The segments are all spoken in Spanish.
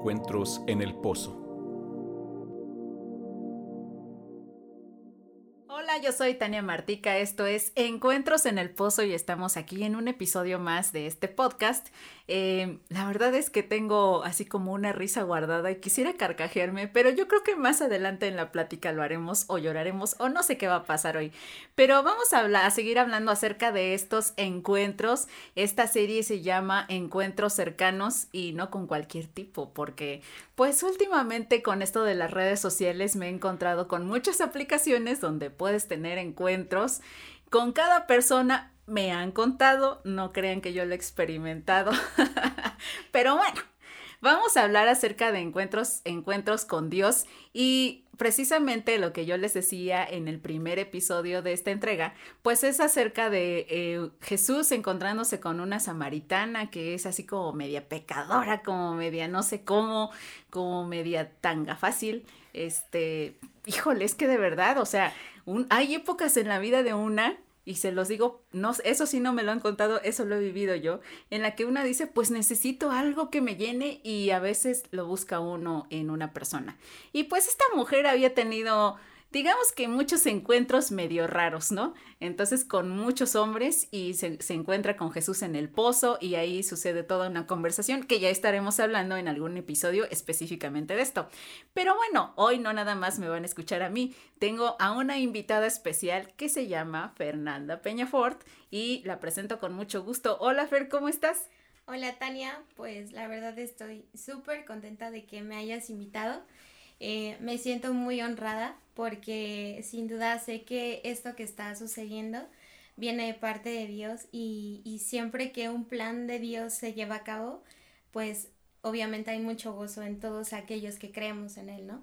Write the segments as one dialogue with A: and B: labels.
A: Encuentros en el Pozo.
B: Soy Tania Martica, esto es Encuentros en el Pozo y estamos aquí en un episodio más de este podcast eh, la verdad es que tengo así como una risa guardada y quisiera carcajearme, pero yo creo que más adelante en la plática lo haremos o lloraremos o no sé qué va a pasar hoy. Pero vamos a seguir hablando acerca de estos encuentros. Esta serie se llama Encuentros cercanos y no con cualquier tipo, porque pues últimamente con esto de las redes sociales me he encontrado con muchas aplicaciones donde puedes tener encuentros con cada persona me han contado, no crean que yo lo he experimentado. Pero bueno, vamos a hablar acerca de encuentros, encuentros con Dios y precisamente lo que yo les decía en el primer episodio de esta entrega, pues es acerca de eh, Jesús encontrándose con una samaritana que es así como media pecadora, como media no sé cómo, como media tanga fácil. Este, híjole, es que de verdad, o sea, hay épocas en la vida de una y se los digo, no, eso sí no me lo han contado, eso lo he vivido yo, en la que una dice, pues necesito algo que me llene y a veces lo busca uno en una persona. Y pues esta mujer había tenido digamos que muchos encuentros medio raros, ¿no? Entonces con muchos hombres y se, encuentra con Jesús en el pozo y ahí sucede toda una conversación que ya estaremos hablando en algún episodio específicamente de esto. Pero bueno, hoy no nada más me van a escuchar a mí, tengo a una invitada especial que se llama Fernanda Peñafort y la presento con mucho gusto. Hola Fer, ¿cómo estás?
C: Hola Tania, pues la verdad estoy súper contenta de que me hayas invitado. Eh, me siento muy honrada porque sin duda sé que esto que está sucediendo viene de parte de Dios y, y siempre que un plan de Dios se lleva a cabo, pues obviamente hay mucho gozo en todos aquellos que creemos en Él, ¿no?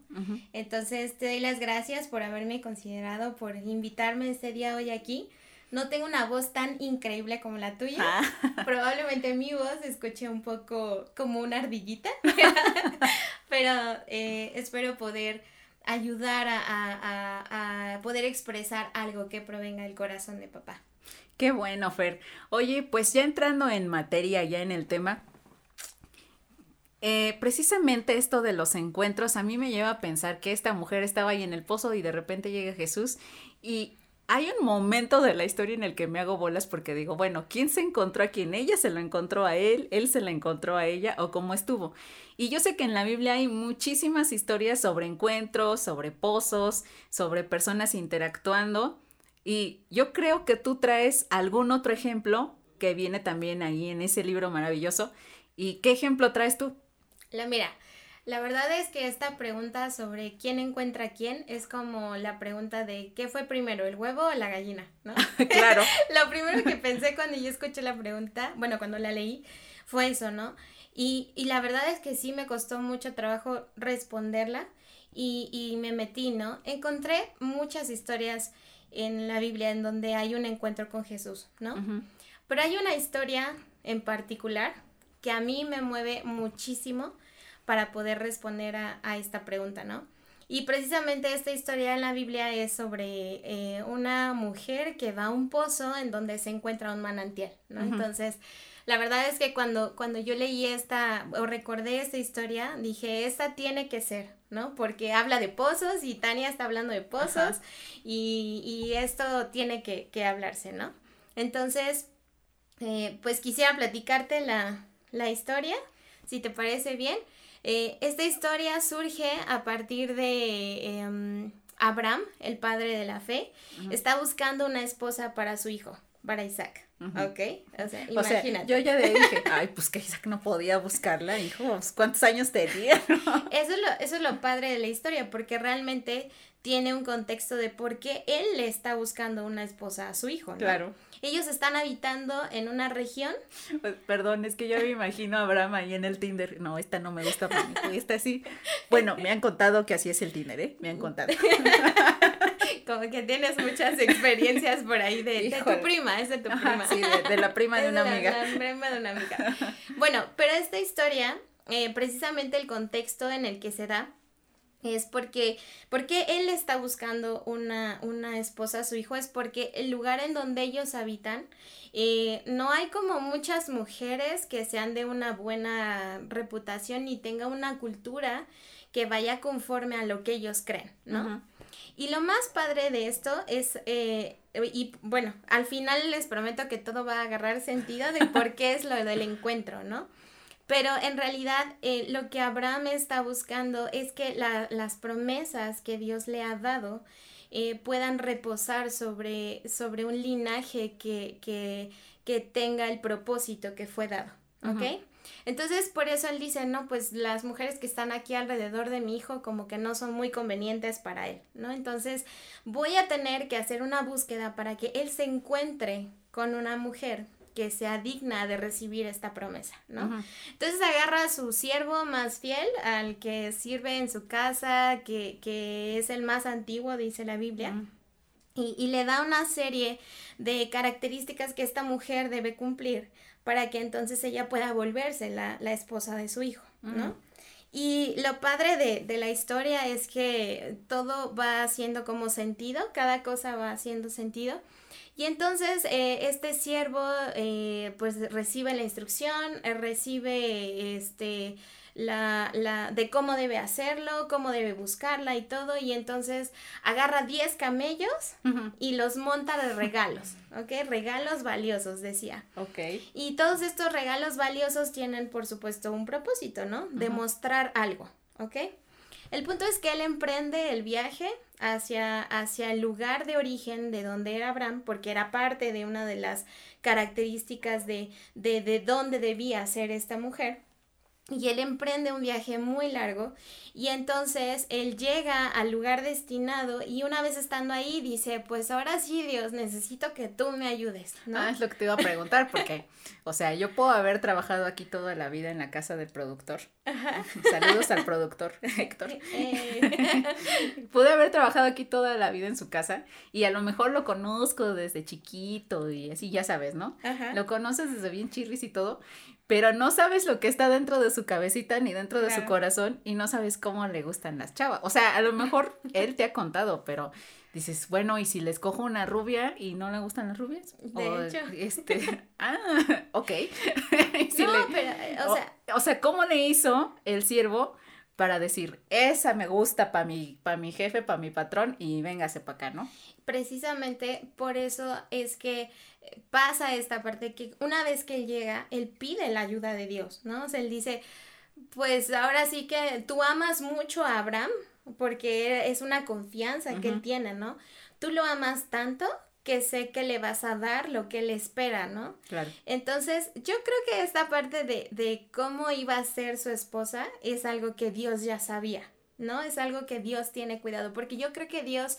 C: Entonces te doy las gracias por haberme considerado, por invitarme este día hoy aquí. No tengo una voz tan increíble como la tuya. Ah. Probablemente mi voz escuche un poco como una ardillita, pero eh, espero poder ayudar a, poder expresar algo que provenga del corazón de papá.
B: Qué bueno, Fer. Oye, pues ya entrando en materia, ya en el tema, eh, precisamente esto de los encuentros a mí me lleva a pensar que esta mujer estaba ahí en el pozo y de repente llega Jesús y hay un momento de la historia en el que me hago bolas porque digo, bueno, ¿quién se encontró a quién? ¿Ella se lo encontró a él? ¿Él se la encontró a ella? ¿O cómo estuvo? Y yo sé que en la Biblia hay muchísimas historias sobre encuentros, sobre pozos, sobre personas interactuando. Y yo creo que tú traes algún otro ejemplo que viene también ahí en ese libro maravilloso. ¿Y qué ejemplo traes tú?
C: La mira, la verdad es que esta pregunta sobre quién encuentra a quién es como la pregunta de ¿qué fue primero, el huevo o la gallina? ¿no?
B: claro.
C: Lo primero que pensé cuando yo escuché la pregunta, bueno, cuando la leí, fue eso, ¿no? Y, y la verdad es que sí me costó mucho trabajo responderla y, y me metí, ¿no? Encontré muchas historias en la Biblia en donde hay un encuentro con Jesús, ¿no? Pero hay una historia en particular que a mí me mueve muchísimo para poder responder a, esta pregunta, ¿no? Y precisamente esta historia en la Biblia es sobre eh, una mujer que va a un pozo en donde se encuentra un manantial, ¿no? Entonces, la verdad es que cuando, cuando yo leí esta o recordé esta historia, dije, esta tiene que ser, ¿no? Porque habla de pozos y Tania está hablando de pozos y, esto tiene que, hablarse, ¿no? Entonces, eh, pues quisiera platicarte la, la historia, si te parece bien. Eh, esta historia surge a partir de em, Abraham, el padre de la fe, está buscando una esposa para su hijo, para Isaac. ¿Ok? O sea, imagínate.
B: yo ya dije, ay, pues que Isaac no podía buscarla, hijo, ¿cuántos años tenía?
C: eso, es lo, eso es lo padre de la historia, porque realmente tiene un contexto de por qué él le está buscando una esposa a su hijo, ¿no?
B: Claro.
C: Ellos están habitando en una región.
B: Pues, perdón, es que yo me imagino a Abraham ahí en el Tinder. No, esta no me gusta para mí. Esta sí. Bueno, me han contado que así es el Tinder, ¿eh? Me han contado.
C: Como que tienes muchas experiencias por ahí de, tu prima, es de tu prima.
B: sí, de, la prima de una amiga.
C: La prima de una amiga. Bueno, pero esta historia, eh, precisamente el contexto en el que se da, es porque, porque él está buscando una, una esposa a su hijo, es porque el lugar en donde ellos habitan, eh, no hay como muchas mujeres que sean de una buena reputación y tenga una cultura que vaya conforme a lo que ellos creen, ¿no? Y lo más padre de esto es, eh, y bueno, al final les prometo que todo va a agarrar sentido de por qué es lo del encuentro, ¿no? Pero en realidad eh, lo que Abraham está buscando es que las promesas que Dios le ha dado eh, puedan reposar sobre, sobre un linaje que, que, que, tenga el propósito que fue dado. ¿Ok? Entonces, por eso él dice, no, pues las mujeres que están aquí alrededor de mi hijo como que no son muy convenientes para él, ¿no? Entonces, voy a tener que hacer una búsqueda para que él se encuentre con una mujer que sea digna de recibir esta promesa, ¿no? Entonces agarra a su siervo más fiel, al que sirve en su casa, que, que es el más antiguo, dice la Biblia. y, y, le da una serie de características que esta mujer debe cumplir para que entonces ella pueda volverse la, la esposa de su hijo, ¿no? Y lo padre de, de, la historia es que todo va haciendo como sentido, cada cosa va haciendo sentido. Y entonces eh, este siervo eh, pues recibe la instrucción, eh, recibe este la, la, de cómo debe hacerlo, cómo debe buscarla y todo, y entonces agarra 10 camellos y los monta de regalos, ¿ok? Regalos valiosos, decía.
B: Ok.
C: Y todos estos regalos valiosos tienen, por supuesto, un propósito, ¿no? Demostrar algo, ¿ok? El punto es que él emprende el viaje hacia, hacia el lugar de origen de donde era Abraham, porque era parte de una de las características de, de, de dónde debía ser esta mujer y él emprende un viaje muy largo y entonces él llega al lugar destinado y una vez estando ahí dice, pues ahora sí Dios, necesito que tú me ayudes, ¿no?
B: Ah, es lo que te iba a preguntar porque, o sea, yo puedo haber trabajado aquí toda la vida en la casa del productor. Saludos al productor, Héctor. Eh. Pude haber trabajado aquí toda la vida en su casa y a lo mejor lo conozco desde chiquito y así, ya sabes, ¿no? Lo conoces desde bien chirris y todo, pero no sabes lo que está dentro de su cabecita ni dentro de su corazón y no sabes cómo le gustan las chavas. O sea, a lo mejor él te ha contado, pero dices, bueno, ¿y si les cojo una rubia y no le gustan las rubias?
C: De hecho.
B: Este, ah, ok.
C: no, pero, o sea.
B: O, sea, ¿cómo le hizo el siervo para decir, esa me gusta para mi, para mi jefe, para mi patrón y véngase para acá, ¿no?
C: Precisamente por eso es que pasa esta parte que una vez que él llega, él pide la ayuda de Dios, ¿no? O sea, él dice, pues ahora sí que tú amas mucho a Abraham porque es una confianza que él tiene, ¿no? Tú lo amas tanto que sé que le vas a dar lo que él espera, ¿no?
B: Claro.
C: Entonces, yo creo que esta parte de, de cómo iba a ser su esposa es algo que Dios ya sabía, ¿no? Es algo que Dios tiene cuidado, porque yo creo que Dios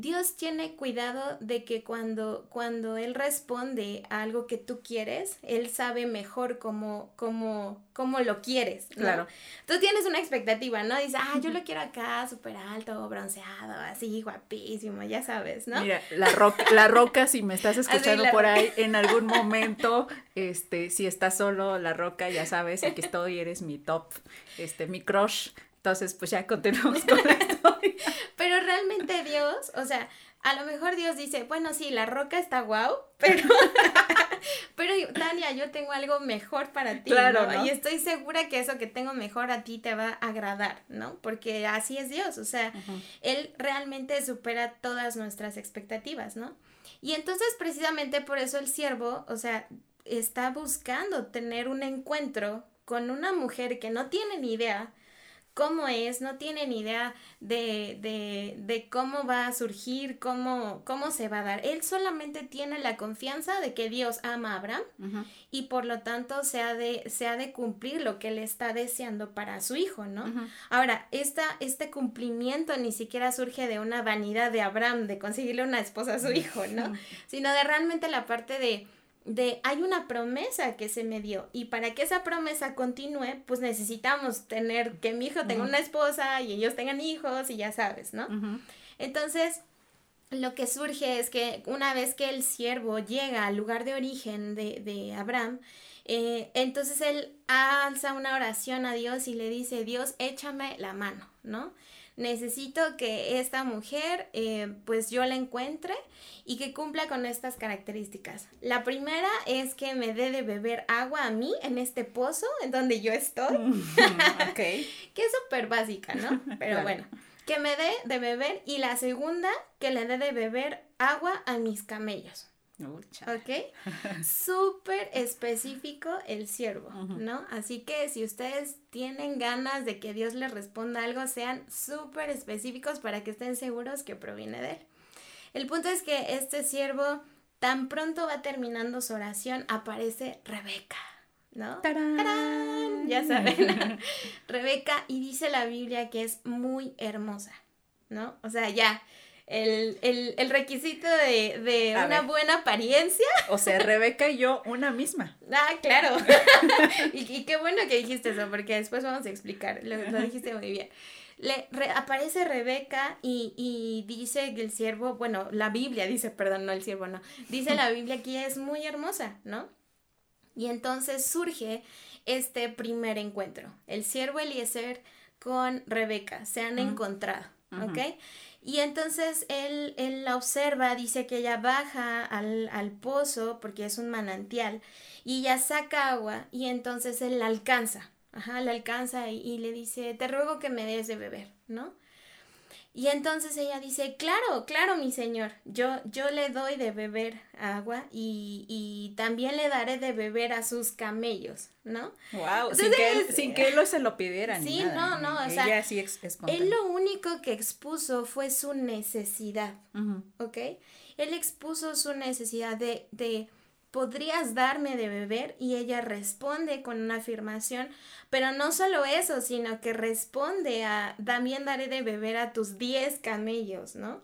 C: Dios tiene cuidado de que cuando, cuando Él responde a algo que tú quieres, Él sabe mejor cómo, cómo, cómo lo quieres.
B: Claro.
C: Tú tienes una expectativa, ¿no? Dices, ah, yo lo quiero acá, súper alto, bronceado, así, guapísimo, ya sabes, ¿no?
B: Mira, la roca, la roca si me estás escuchando por ahí en algún momento, este, si estás solo, la roca, ya sabes, aquí estoy, eres mi top, este, mi crush. Entonces, pues ya continuamos con esto.
C: Pero realmente Dios, o sea, a lo mejor Dios dice, bueno, sí, la roca está guau, pero, pero Tania, yo tengo algo mejor para ti,
B: claro, ¿no?
C: Y estoy segura que eso que tengo mejor a ti te va a agradar, ¿no? Porque así es Dios, o sea, Él realmente supera todas nuestras expectativas, ¿no? Y entonces precisamente por eso el siervo, o sea, está buscando tener un encuentro con una mujer que no tiene ni idea cómo es, no tiene ni idea de, de, de, cómo va a surgir, cómo, cómo se va a dar. Él solamente tiene la confianza de que Dios ama a Abraham y por lo tanto se ha, de, se ha de cumplir lo que él está deseando para su hijo, ¿no? Ahora, esta, este cumplimiento ni siquiera surge de una vanidad de Abraham de conseguirle una esposa a su hijo, ¿no? Sino de realmente la parte de de hay una promesa que se me dio y para que esa promesa continúe, pues necesitamos tener que mi hijo tenga una esposa y ellos tengan hijos y ya sabes, ¿no? Entonces, lo que surge es que una vez que el siervo llega al lugar de origen de, de Abraham, eh, entonces él alza una oración a Dios y le dice, Dios, échame la mano, ¿no? Necesito que esta mujer, eh, pues yo la encuentre y que cumpla con estas características. La primera es que me dé de beber agua a mí en este pozo en donde yo estoy. que es súper básica, ¿no? Pero bueno, que me dé de beber y la segunda, que le dé de beber agua a mis camellos. ¿Ok? Súper específico el siervo, ¿no? Así que si ustedes tienen ganas de que Dios les responda algo, sean súper específicos para que estén seguros que proviene de Él. El punto es que este siervo, tan pronto va terminando su oración, aparece Rebeca, ¿no? ¡Tarán! Ya saben, Rebeca, y dice la Biblia que es muy hermosa, ¿no? O sea, ya el, requisito de, una buena apariencia.
B: O sea, Rebeca y yo, una misma.
C: Ah, claro. y, qué bueno que dijiste eso, porque después vamos a explicar. Lo, dijiste muy bien. Le, aparece Rebeca y, y, dice que el siervo, bueno, la Biblia dice, perdón, no el siervo, no. Dice la Biblia que es muy hermosa, ¿no? Y entonces surge este primer encuentro. El siervo Eliezer con Rebeca se han encontrado, ¿ok? Y entonces él, él la observa, dice que ella baja al, al, pozo porque es un manantial y ella saca agua y entonces él la alcanza, ajá, la alcanza y, y le dice, te ruego que me des de beber, ¿no? Y entonces ella dice, claro, claro, mi señor, yo, yo le doy de beber agua y, y también le daré de beber a sus camellos, ¿no?
B: Wow, sin, que él, sin que él se lo pidiera.
C: Sí, no, no, o sea, él lo único que expuso fue su necesidad, ¿ok? Él expuso su necesidad de, de ¿podrías darme de beber? Y ella responde con una afirmación, pero no solo eso, sino que responde a, también daré de beber a tus 10 camellos, ¿no?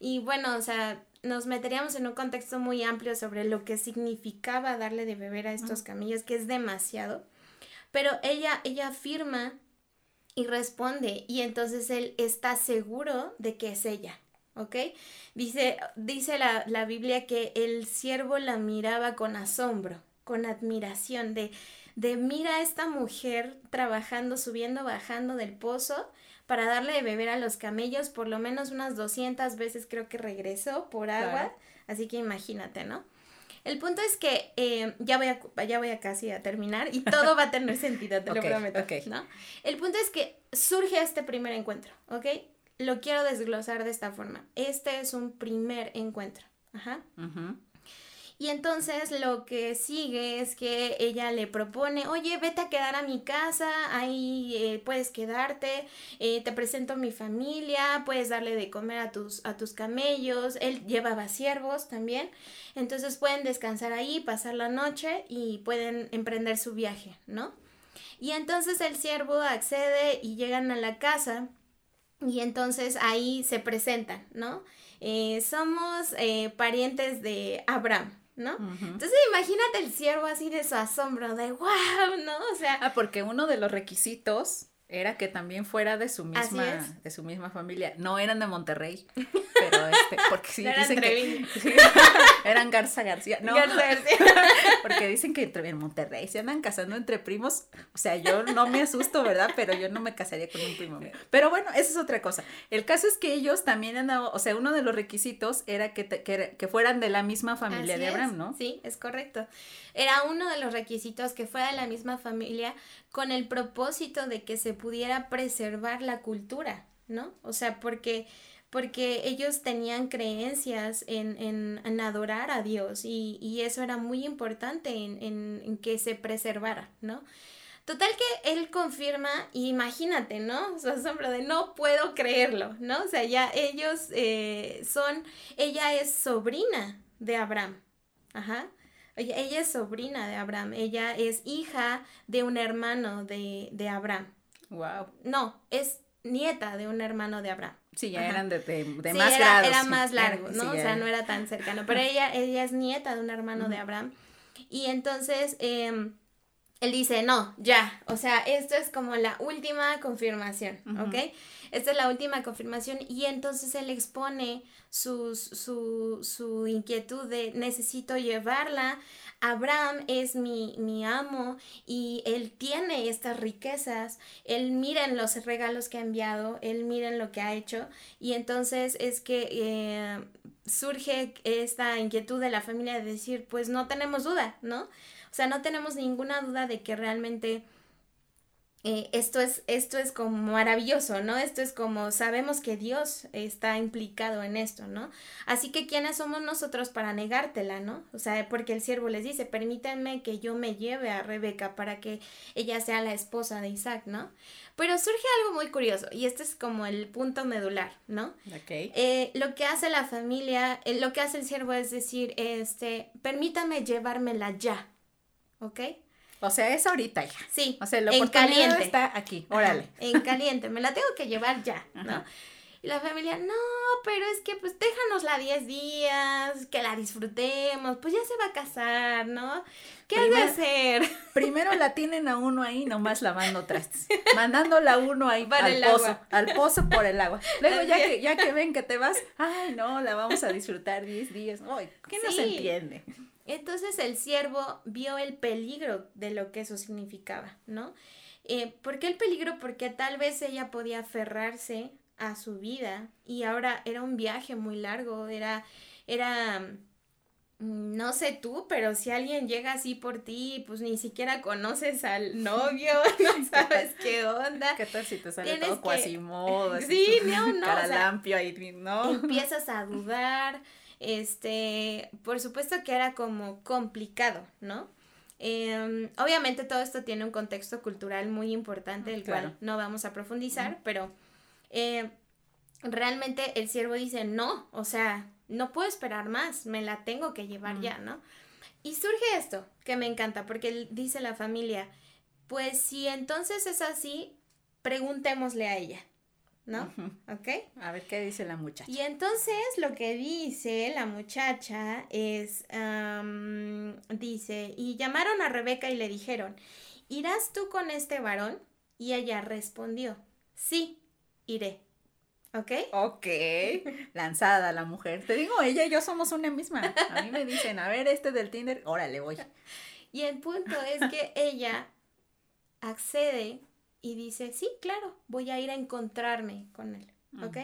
C: Y bueno, o sea, nos meteríamos en un contexto muy amplio sobre lo que significaba darle de beber a estos camellos, que es demasiado. Pero ella, ella afirma y responde, y entonces él está seguro de que es ella. ¿Ok? Dice, dice la, la, Biblia que el siervo la miraba con asombro, con admiración, de, de mira a esta mujer trabajando, subiendo, bajando del pozo para darle de beber a los camellos, por lo menos unas 200 veces creo que regresó por agua, así que imagínate, ¿no? El punto es que eh, ya, voy a, ya voy a casi a terminar y todo va a tener sentido, te lo prometo, ¿no? El punto es que surge este primer encuentro, ¿ok? Lo quiero desglosar de esta forma. Este es un primer encuentro. Ajá. Y entonces lo que sigue es que ella le propone, oye, vete a quedar a mi casa, ahí eh, puedes quedarte, eh, te presento a mi familia, puedes darle de comer a tus, a tus camellos, él llevaba siervos también, entonces pueden descansar ahí, pasar la noche y pueden emprender su viaje, ¿no? Y entonces el siervo accede y llegan a la casa y entonces ahí se presentan, ¿no? Eh, somos eh, parientes de Abraham, ¿no? Entonces imagínate el siervo así de su asombro, de wow, ¿no? O sea...
B: Ah, porque uno de los requisitos era que también fuera de su misma de su misma familia. No eran de Monterrey pero este porque sí dicen que eran Garza García no. Garza García. Porque dicen que en Monterrey se andan casando entre primos. O sea yo no me asusto verdad pero yo no me casaría con un primo mío. Pero bueno esa es otra cosa. El caso es que ellos también andaban o sea uno de los requisitos era que, que, fueran de la misma familia de Abraham no
C: sí es correcto. Era uno de los requisitos que fuera de la misma familia con el propósito de que se pudiera preservar la cultura, ¿no? O sea, porque porque ellos tenían creencias en, en, adorar a Dios y, y, eso era muy importante en, en, que se preservara, ¿no? Total que él confirma, imagínate, ¿no? Su asombro de no puedo creerlo, ¿no? O sea, ya ellos eh, son, ella es sobrina de Abraham, ajá. Ella, es sobrina de Abraham, ella es hija de un hermano de, de Abraham.
B: Wow.
C: No, es nieta de un hermano de Abraham.
B: Sí, ya eran de, de, más era,
C: Era más largo, ¿no? o sea, no era tan cercano. Pero ella, ella es nieta de un hermano de Abraham. Y entonces, em, él dice, no, ya, o sea, esto es como la última confirmación, ¿ok? Esta es la última confirmación y entonces él expone su, su inquietud de necesito llevarla, Abraham es mi, mi, amo y él tiene estas riquezas, él miren los regalos que ha enviado, él miren lo que ha hecho y entonces es que eh, surge esta inquietud de la familia de decir, pues no tenemos duda, ¿no? O sea, no tenemos ninguna duda de que realmente eh, esto, es, esto es como maravilloso, ¿no? Esto es como sabemos que Dios está implicado en esto, ¿no? Así que ¿quiénes somos nosotros para negártela, ¿no? O sea, porque el siervo les dice, permítanme que yo me lleve a Rebeca para que ella sea la esposa de Isaac, ¿no? Pero surge algo muy curioso y este es como el punto medular, ¿no?
B: Ok.
C: Eh, lo que hace la familia, eh, lo que hace el siervo es decir, este, permítame llevármela ya, ¿ok?
B: O sea, es ahorita ya.
C: Sí.
B: O sea, la en caliente. está aquí, órale.
C: en caliente, me la tengo que llevar ya, ¿no? Y la familia, no, pero es que pues déjanosla 10 días, que la disfrutemos, pues ya se va a casar, ¿no? ¿Qué hay que hacer?
B: Primero la tienen a uno ahí, nomás lavando trastes. Mandándola a uno ahí Para al pozo, al pozo por el agua. Luego ya que, ya que ven que te vas, ay no, la vamos a disfrutar 10 días. Ay, ¿qué no se entiende?
C: Entonces el siervo vio el peligro de lo que eso significaba, ¿no? Eh, ¿Por qué el peligro? Porque tal vez ella podía aferrarse a su vida y ahora era un viaje muy largo, era, era, mm, no sé tú, pero si alguien llega así por ti, pues ni siquiera conoces al novio, no sabes qué onda.
B: ¿Qué tal si te sale todo cuasimodo?
C: Sí, no, no.
B: Cara ahí, ¿no?
C: Empiezas a dudar este, por supuesto que era como complicado, ¿no? Em, obviamente todo esto tiene un contexto cultural muy importante, del cual no vamos a profundizar, pero eh, realmente el siervo dice, no, o sea, no puedo esperar más, me la tengo que llevar ya, ¿no? Y surge esto, que me encanta, porque dice la familia, pues si entonces es así, preguntémosle a ella. ¿No? ¿Ok?
B: A ver qué dice la muchacha.
C: Y entonces lo que dice la muchacha es, dice, y llamaron a Rebeca y le dijeron, ¿irás tú con este varón? Y ella respondió, sí, iré. ¿Ok?
B: Ok. Lanzada la mujer. Te digo, ella y yo somos una misma. A mí me dicen, a ver, este del Tinder, órale, voy.
C: Y el punto es que ella accede y dice, sí, claro, voy a ir a encontrarme con él, ¿ok?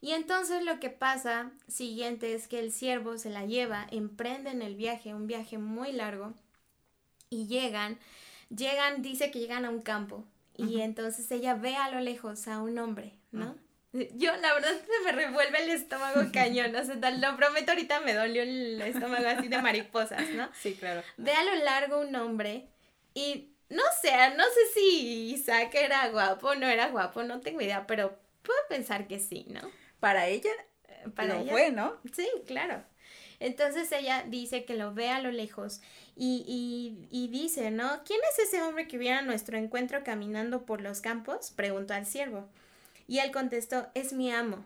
C: Y entonces lo que pasa siguiente es que el siervo se la lleva, emprenden el viaje, un viaje muy largo, y llegan, llegan, dice que llegan a un campo, y entonces ella ve a lo lejos a un hombre, ¿no? Yo, la verdad, se me revuelve el estómago cañón, o sea, lo prometo, ahorita me dolió el estómago así de mariposas, ¿no?
B: Sí, claro.
C: Ve a lo largo un hombre y no sé, no sé si Isaac era guapo o no era guapo, no tengo idea, pero puedo pensar que sí, ¿no?
B: Para ella, eh, para ella, fue, ¿no?
C: Sí, claro. Entonces ella dice que lo ve a lo lejos y, y, y, dice, ¿no? ¿Quién es ese hombre que viene a nuestro encuentro caminando por los campos? Preguntó al siervo. Y él contestó, es mi amo.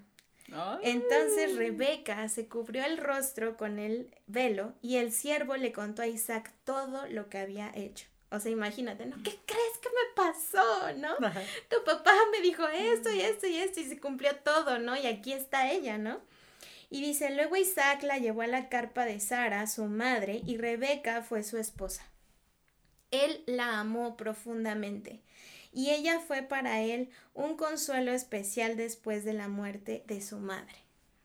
C: Entonces Rebeca se cubrió el rostro con el velo y el siervo le contó a Isaac todo lo que había hecho. O sea, imagínate, ¿no? ¿Qué crees que me pasó, no? Tu papá me dijo esto y esto y esto y se cumplió todo, ¿no? Y aquí está ella, ¿no? Y dice, luego Isaac la llevó a la carpa de Sara, su madre, y Rebeca fue su esposa. Él la amó profundamente y ella fue para él un consuelo especial después de la muerte de su madre.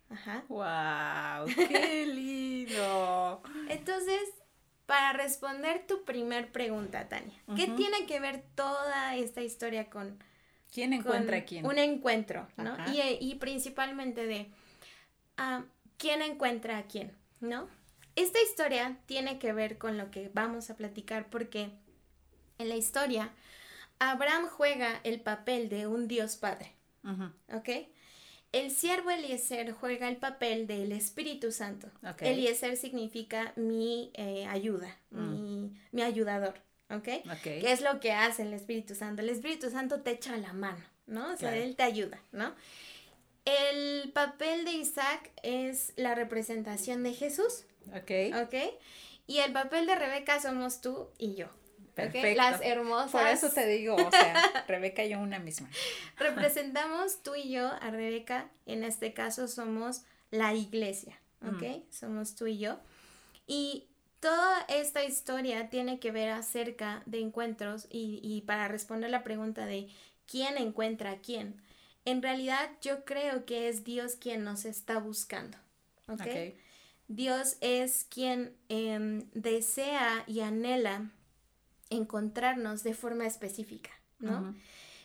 B: Ajá. ¡Wow! ¡Qué lindo!
C: Entonces, para responder tu primer pregunta, Tania. ¿Qué tiene que ver toda esta historia con...
B: ¿Quién encuentra a quién?
C: Un encuentro, ¿no? Y, principalmente de uh, quién encuentra a quién, ¿no? Esta historia tiene que ver con lo que vamos a platicar porque en la historia Abraham juega el papel de un Dios Padre, ¿ok? El siervo Eliezer juega el papel del Espíritu Santo. Eliezer significa mi eh, ayuda, mm. mi, ayudador. ¿ok? ¿Qué es lo que hace el Espíritu Santo? El Espíritu Santo te echa la mano, ¿no? O sea, él te ayuda, ¿no? El papel de Isaac es la representación de Jesús.
B: Ok.
C: Ok. Y el papel de Rebeca somos tú y yo. Perfecto. Las hermosas.
B: Por eso te digo, o sea, Rebeca y yo una misma.
C: Representamos tú y yo a Rebeca, en este caso somos la iglesia, ¿ok? Mm. Somos tú y yo. Y toda esta historia tiene que ver acerca de encuentros y, y para responder la pregunta de quién encuentra a quién. En realidad yo creo que es Dios quien nos está buscando. ¿ok? Dios es quien em, desea y anhela encontrarnos de forma específica, ¿no?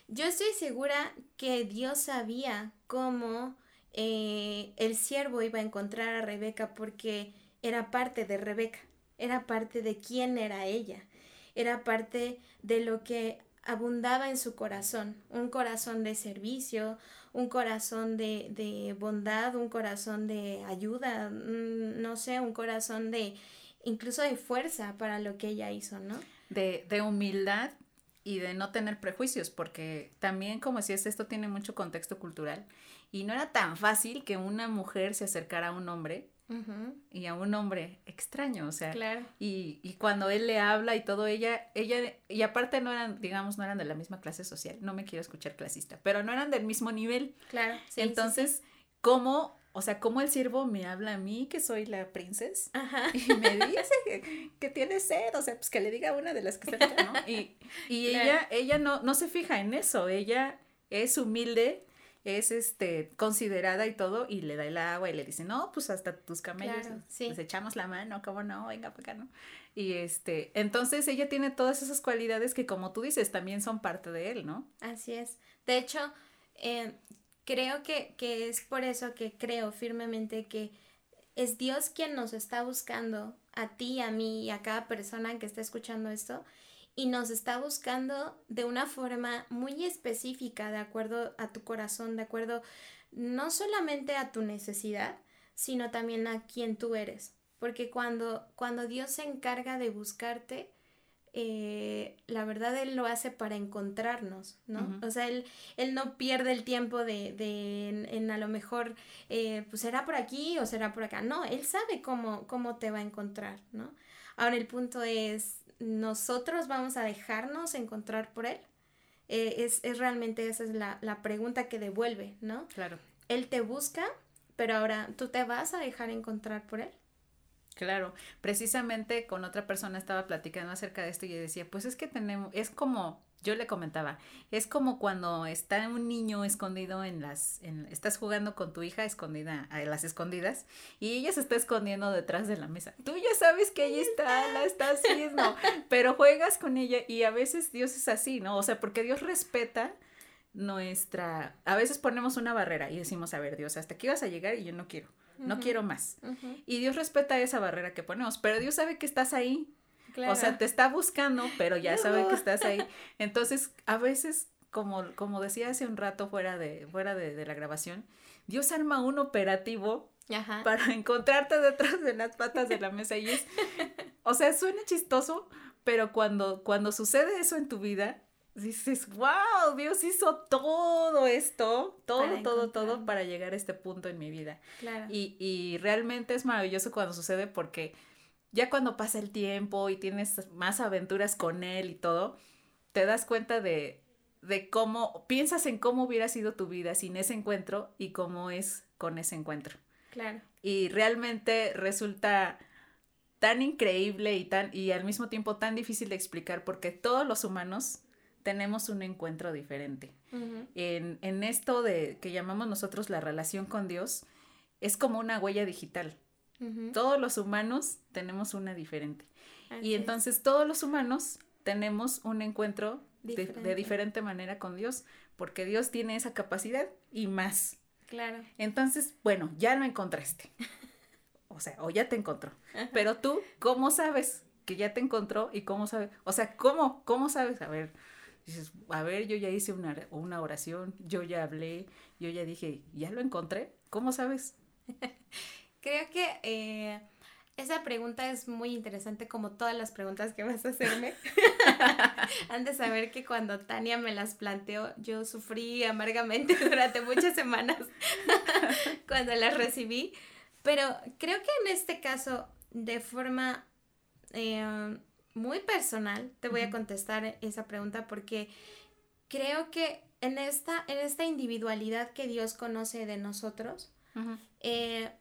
C: Yo estoy segura que Dios sabía cómo eh, el siervo iba a encontrar a Rebeca porque era parte de Rebeca, era parte de quién era ella, era parte de lo que abundaba en su corazón, un corazón de servicio, un corazón de, bondad, un corazón de ayuda, mm, no sé, un corazón de incluso de fuerza para lo que ella hizo, ¿no?
B: De, de humildad y de no tener prejuicios, porque también, como decías, esto tiene mucho contexto cultural y no era tan fácil que una mujer se acercara a un hombre y a un hombre extraño, o sea, y, y, cuando él le habla y todo, ella, ella, y aparte no eran, digamos, no eran de la misma clase social, no me quiero escuchar clasista, pero no eran del mismo nivel.
C: Claro.
B: Sí, Entonces, ¿cómo, o sea, cómo el siervo me habla a mí, que soy la princesa, y me dice que, tiene sed, o sea, pues que le diga a una de las que está, ¿no? Y, y ella, ella no, no se fija en eso, ella es humilde es este considerada y todo y le da el agua y le dice, no, pues hasta tus camellos, les echamos la mano, ¿cómo no? Venga para acá, ¿no? Y este, entonces ella tiene todas esas cualidades que como tú dices, también son parte de él, ¿no?
C: Así es. De hecho, eh, creo que, que es por eso que creo firmemente que es Dios quien nos está buscando, a ti, a mí y a cada persona que está escuchando esto, y nos está buscando de una forma muy específica, de acuerdo a tu corazón, de acuerdo no solamente a tu necesidad, sino también a quien tú eres. Porque cuando, cuando Dios se encarga de buscarte, eh, la verdad Él lo hace para encontrarnos, ¿no? O sea, él, él no pierde el tiempo de, de en, a lo mejor, eh, pues será por aquí o será por acá. No, Él sabe cómo, cómo te va a encontrar, ¿no? Ahora el punto es, nosotros vamos a dejarnos encontrar por Él? Eh, es, es, realmente esa es la, la, pregunta que devuelve, ¿no?
B: Claro.
C: Él te busca, pero ahora tú te vas a dejar encontrar por Él.
B: Claro, precisamente con otra persona estaba platicando acerca de esto y decía, pues es que tenemos, es como yo le comentaba, es como cuando está un niño escondido en las, en, estás jugando con tu hija escondida, a las escondidas, y ella se está escondiendo detrás de la mesa. Tú ya sabes que ella está, la está haciendo, pero juegas con ella y a veces Dios es así, ¿no? O sea, porque Dios respeta nuestra, a veces ponemos una barrera y decimos, a ver, Dios, hasta aquí vas a llegar y yo no quiero, no quiero más. Y Dios respeta esa barrera que ponemos, pero Dios sabe que estás ahí o sea, te está buscando, pero ya sabe que estás ahí. Entonces, a veces, como, como decía hace un rato fuera de, fuera de, la grabación, Dios arma un operativo para encontrarte detrás de las patas de la mesa. Y es, o sea, suena chistoso, pero cuando, cuando sucede eso en tu vida, dices, wow, Dios hizo todo esto, todo, todo, todo para llegar a este punto en mi vida.
C: Claro.
B: Y, y realmente es maravilloso cuando sucede porque ya cuando pasa el tiempo y tienes más aventuras con él y todo, te das cuenta de, de cómo, piensas en cómo hubiera sido tu vida sin ese encuentro y cómo es con ese encuentro.
C: Claro.
B: Y realmente resulta tan increíble y tan y al mismo tiempo tan difícil de explicar porque todos los humanos tenemos un encuentro diferente. en, en, esto de que llamamos nosotros la relación con Dios, es como una huella digital. Todos los humanos tenemos una diferente. y entonces todos los humanos tenemos un encuentro de, diferente manera con Dios, porque Dios tiene esa capacidad y más.
C: Claro.
B: Entonces, bueno, ya lo encontraste. O sea, o ya te encontró. Pero tú, ¿cómo sabes que ya te encontró y cómo sabes? O sea, ¿cómo? ¿Cómo sabes? A ver, dices, a ver, yo ya hice una, una oración, yo ya hablé, yo ya dije, ¿ya lo encontré? ¿Cómo sabes?
C: Creo que eh, esa pregunta es muy interesante como todas las preguntas que vas a hacerme. Han de saber que cuando Tania me las planteó, yo sufrí amargamente durante muchas semanas cuando las recibí. Pero creo que en este caso, de forma eh, muy personal te voy a contestar esa pregunta porque creo que en esta, en esta individualidad que Dios conoce de nosotros, eh,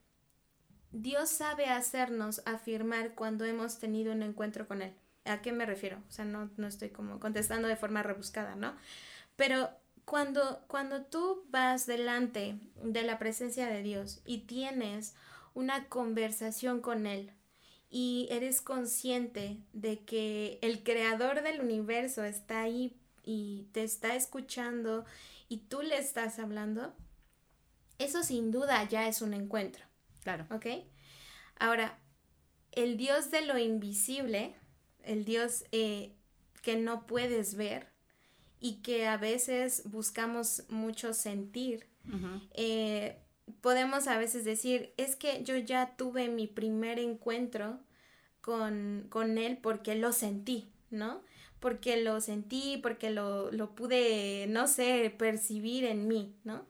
C: Dios sabe hacernos afirmar cuando hemos tenido un encuentro con Él. ¿A qué me refiero? O sea, no, no estoy como contestando de forma rebuscada, ¿no? Pero cuando, cuando tú vas delante de la presencia de Dios y tienes una conversación con Él y eres consciente de que el creador del universo está ahí y te está escuchando y tú le estás hablando, eso sin duda ya es un encuentro.
B: Claro.
C: ¿Ok? Ahora, el Dios de lo invisible, el Dios eh, que no puedes ver y que a veces buscamos mucho sentir, eh, podemos a veces decir, es que yo ya tuve mi primer encuentro con, con Él porque lo sentí, ¿no? Porque lo sentí, porque lo, lo pude, no sé, percibir en mí, ¿no?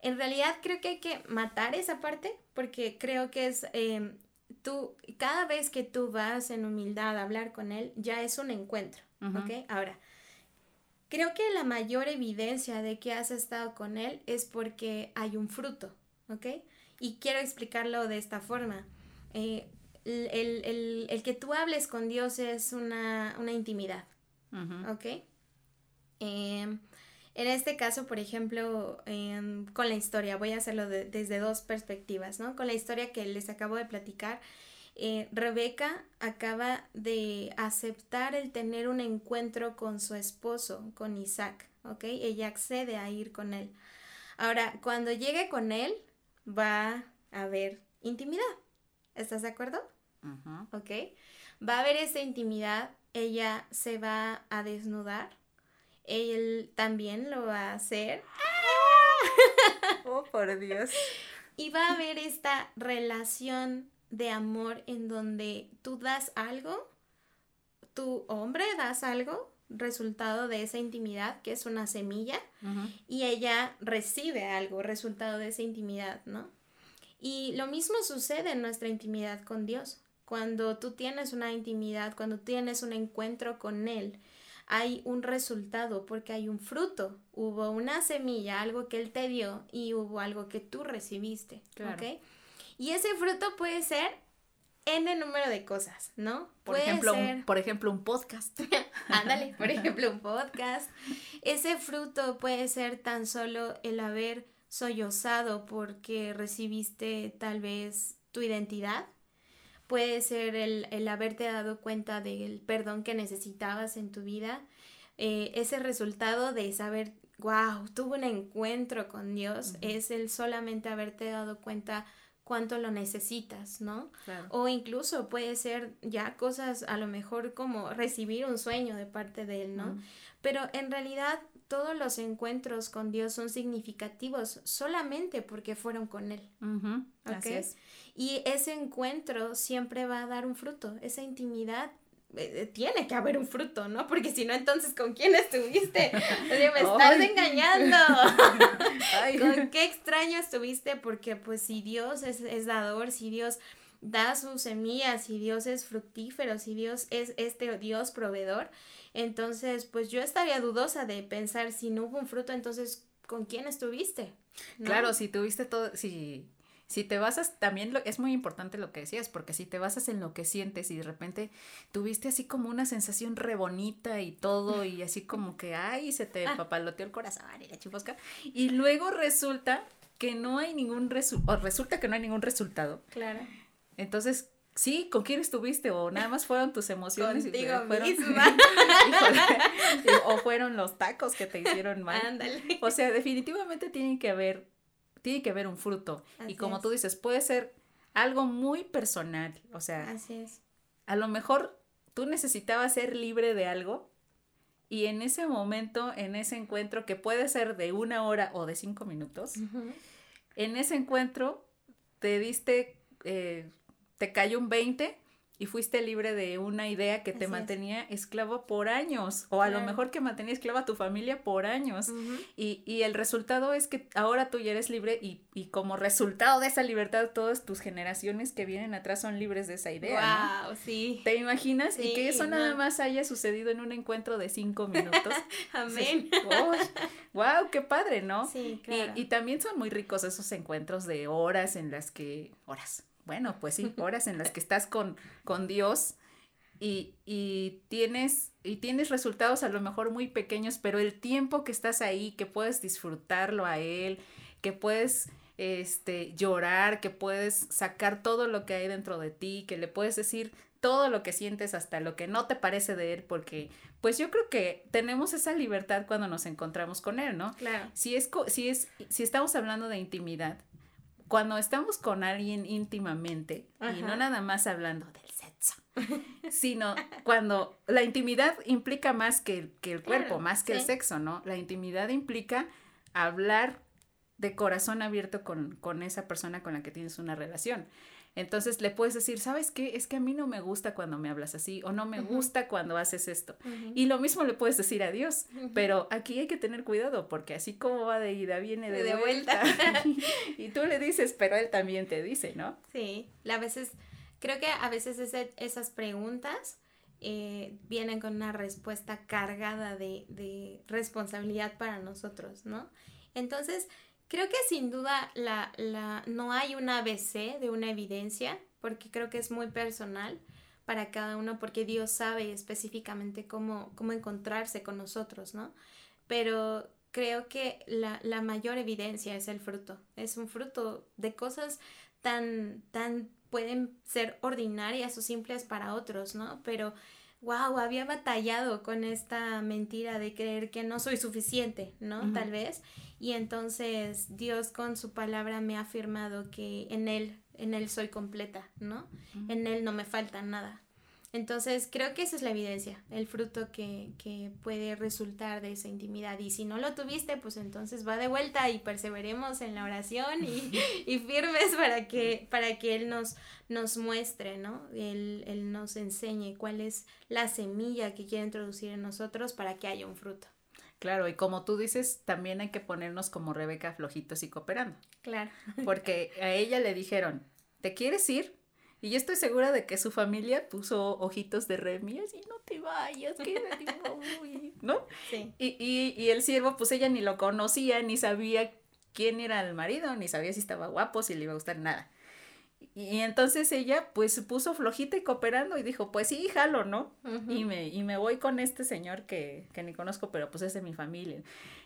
C: En realidad creo que hay que matar esa parte porque creo que es em, tú, cada vez que tú vas en humildad a hablar con él, ya es un encuentro, ¿ok? Ahora, creo que la mayor evidencia de que has estado con él es porque hay un fruto, ¿ok? Y quiero explicarlo de esta forma. Eh, el, que tú hables con Dios es una, intimidad, ¿ok? Em, en este caso, por ejemplo, em, con la historia, voy a hacerlo desde dos perspectivas, ¿no? Con la historia que les acabo de platicar, eh, Rebeca acaba de aceptar el tener un encuentro con su esposo, con Isaac, ¿ok? Ella accede a ir con él. Ahora, cuando llegue con él, va a haber intimidad. ¿Estás de acuerdo? ¿Ok? Va a haber esa intimidad, ella se va a desnudar él también lo va a hacer.
B: Oh, por Dios.
C: Y va a haber esta relación de amor en donde tú das algo, tu hombre das algo, resultado de esa intimidad, que es una semilla, y ella recibe algo, resultado de esa intimidad, ¿no? Y lo mismo sucede en nuestra intimidad con Dios. Cuando tú tienes una intimidad, cuando tienes un encuentro con Él, hay un resultado porque hay un fruto. Hubo una semilla, algo que él te dio y hubo algo que tú recibiste. Y ese fruto puede ser N número de cosas, ¿no?
B: Por ejemplo, un, por ejemplo, un podcast.
C: Ándale, por ejemplo, un podcast. Ese fruto puede ser tan solo el haber sollozado porque recibiste tal vez tu identidad, puede ser el, haberte dado cuenta del perdón que necesitabas en tu vida, eh, ese resultado de saber, wow, tuve un encuentro con Dios, es el solamente haberte dado cuenta cuánto lo necesitas, ¿no? O incluso puede ser ya cosas a lo mejor como recibir un sueño de parte de Él, ¿no? Pero en realidad todos los encuentros con Dios son significativos solamente porque fueron con Él. Así es. Y ese encuentro siempre va a dar un fruto, esa intimidad eh, eh, tiene que haber un fruto, ¿no? Porque si no, entonces, ¿con quién estuviste? O sea, me estás engañando. ¿Con qué extraño estuviste? Porque pues si Dios es, es dador, si Dios da sus semillas, si Dios es fructífero, si Dios es este Dios proveedor, entonces pues yo estaría dudosa de pensar si no hubo un fruto, entonces ¿con quién estuviste?
B: Claro, si tuviste todo, si si te basas, también lo, es muy importante lo que decías, porque si te basas en lo que sientes y de repente tuviste así como una sensación re bonita y todo, y así como que, ay, se te ah. papaloteó el corazón y la chifosca, y luego resulta que no hay ningún resultado, o resulta que no hay ningún resultado.
C: Claro.
B: Entonces, sí, ¿con quién estuviste? O nada más fueron tus emociones.
C: Contigo
B: y fueron,
C: misma.
B: o fueron los tacos que te hicieron mal.
C: Ándale.
B: O sea, definitivamente tienen que haber tiene que haber un fruto. y como tú dices, puede ser algo muy personal. O sea,
C: Así es.
B: a lo mejor tú necesitabas ser libre de algo y en ese momento, en ese encuentro, que puede ser de una hora o de cinco minutos, en ese encuentro te diste, eh, te cayó un 20 y fuiste libre de una idea que te mantenía esclavo por años, o a lo mejor que mantenía esclava a tu familia por años. y, y, el resultado es que ahora tú ya eres libre y, y, como resultado de esa libertad, todas tus generaciones que vienen atrás son libres de esa idea.
C: Wow, sí.
B: ¿Te imaginas? y que eso nada más haya sucedido en un encuentro de cinco minutos.
C: Amén.
B: wow, qué padre, ¿no? Sí, claro. Y, y también son muy ricos esos encuentros de horas en las que, horas, bueno, pues sí, horas en las que estás con, con Dios y, y, tienes, y tienes resultados a lo mejor muy pequeños, pero el tiempo que estás ahí, que puedes disfrutarlo a Él, que puedes este, llorar, que puedes sacar todo lo que hay dentro de ti, que le puedes decir todo lo que sientes hasta lo que no te parece de él, porque pues yo creo que tenemos esa libertad cuando nos encontramos con él, ¿no?
C: Claro.
B: Si es, si es, si estamos hablando de intimidad, cuando estamos con alguien íntimamente y no nada más hablando del sexo, sino cuando la intimidad implica más que, el cuerpo, más que el sexo, ¿no? La intimidad implica hablar de corazón abierto con, con esa persona con la que tienes una relación. Entonces le puedes decir, ¿sabes qué? Es que a mí no me gusta cuando me hablas así o no me gusta cuando haces esto. Y lo mismo le puedes decir a Dios, pero aquí hay que tener cuidado porque así como va de ida, viene de, vuelta. y tú le dices, pero él también te dice, ¿no?
C: Sí, a veces, creo que a veces esas preguntas eh, vienen con una respuesta cargada de, de responsabilidad para nosotros, ¿no? Entonces, Creo que sin duda la, la, no hay una ABC de una evidencia, porque creo que es muy personal para cada uno, porque Dios sabe específicamente cómo, cómo encontrarse con nosotros, ¿no? Pero creo que la, la, mayor evidencia es el fruto. Es un fruto de cosas tan, tan pueden ser ordinarias o simples para otros, ¿no? Pero wow, había batallado con esta mentira de creer que no soy suficiente, ¿no? Tal vez. Y entonces Dios con su palabra me ha afirmado que en Él, en Él soy completa, ¿no? En Él no me falta nada. Entonces creo que esa es la evidencia, el fruto que, que, puede resultar de esa intimidad. Y si no lo tuviste, pues entonces va de vuelta y perseveremos en la oración y, y firmes para que, para que Él nos, nos muestre, ¿no? Él, él nos enseñe cuál es la semilla que quiere introducir en nosotros para que haya un fruto.
B: Claro, y como tú dices, también hay que ponernos como Rebeca flojitos y cooperando.
C: Claro.
B: Porque a ella le dijeron, ¿te quieres ir? Y yo estoy segura de que su familia puso ojitos de Remy, así, no te vayas, quédate, ¿no? Sí. Y, y, y el siervo, pues ella ni lo conocía, ni sabía quién era el marido, ni sabía si estaba guapo, si le iba a gustar nada. Y entonces ella pues se puso flojita y cooperando y dijo, pues sí, jalo, ¿no? y, me, y me voy con este señor que, que ni conozco, pero pues es de mi familia.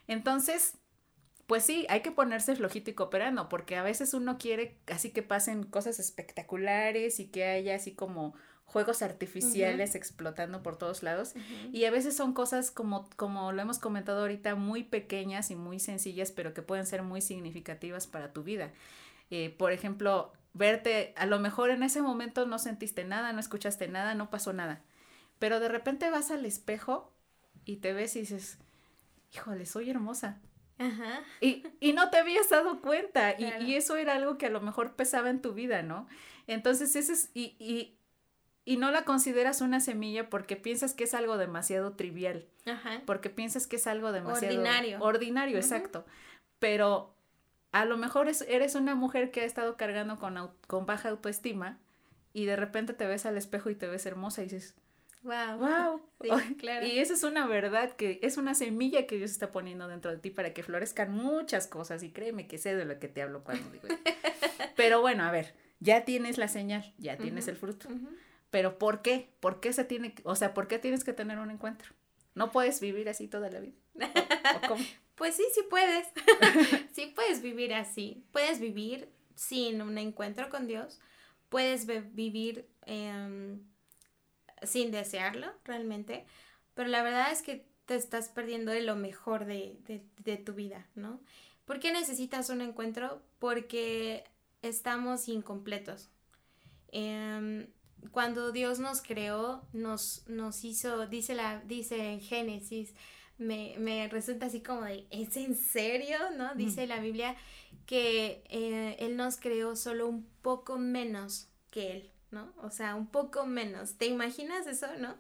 B: Entonces, pues sí, hay que ponerse flojito y cooperando, porque a veces uno quiere así que pasen cosas espectaculares y que haya así como juegos artificiales explotando por todos lados. Y a veces son cosas como, como lo hemos comentado ahorita, muy pequeñas y muy sencillas, pero que pueden ser muy significativas para tu vida. Eh, por ejemplo, verte, a lo mejor en ese momento no sentiste nada, no escuchaste nada, no pasó nada, pero de repente vas al espejo y te ves y dices, híjole, soy hermosa. Ajá. Y, y no te habías dado cuenta. Y, y, eso era algo que a lo mejor pesaba en tu vida, ¿no? Entonces, ese es, y, y, y no la consideras una semilla porque piensas que es algo demasiado trivial. Ajá. Porque piensas que es algo demasiado
C: ordinario.
B: Ordinario, exacto. Pero a lo mejor es, eres una mujer que ha estado cargando con, con baja autoestima y de repente te ves al espejo y te ves hermosa y dices,
C: Wow.
B: Wow. claro. Y esa es una verdad que es una semilla que Dios está poniendo dentro de ti para que florezcan muchas cosas y créeme que sé de lo que te hablo cuando digo. Pero bueno, a ver, ya tienes la señal, ya tienes el fruto. Pero ¿por qué? ¿Por qué se tiene, o sea, por qué tienes que tener un encuentro? No puedes vivir así toda la vida.
C: Pues sí, sí puedes. sí puedes vivir así. Puedes vivir sin un encuentro con Dios. Puedes vivir eh, sin desearlo realmente, pero la verdad es que te estás perdiendo de lo mejor de, tu vida, ¿no? ¿Por qué necesitas un encuentro? Porque estamos incompletos. Em, cuando Dios nos creó, nos, nos hizo, dice, la, dice en Génesis, me, resulta así como de, ¿es en serio? ¿No? Dice la Biblia que eh, Él nos creó solo un poco menos que Él. ¿no? O sea, un poco menos. ¿Te imaginas eso, no?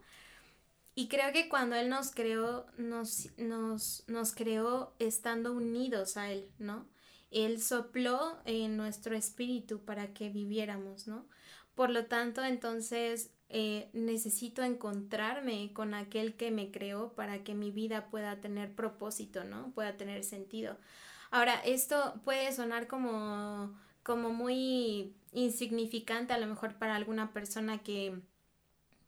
C: Y creo que cuando Él nos creó, nos, nos, nos creó estando unidos a Él, ¿no? Él sopló en nuestro espíritu para que viviéramos, ¿no? Por lo tanto, entonces eh, necesito encontrarme con aquel que me creó para que mi vida pueda tener propósito, ¿no? Pueda tener sentido. Ahora, esto puede sonar como, como muy insignificante a lo mejor para alguna persona que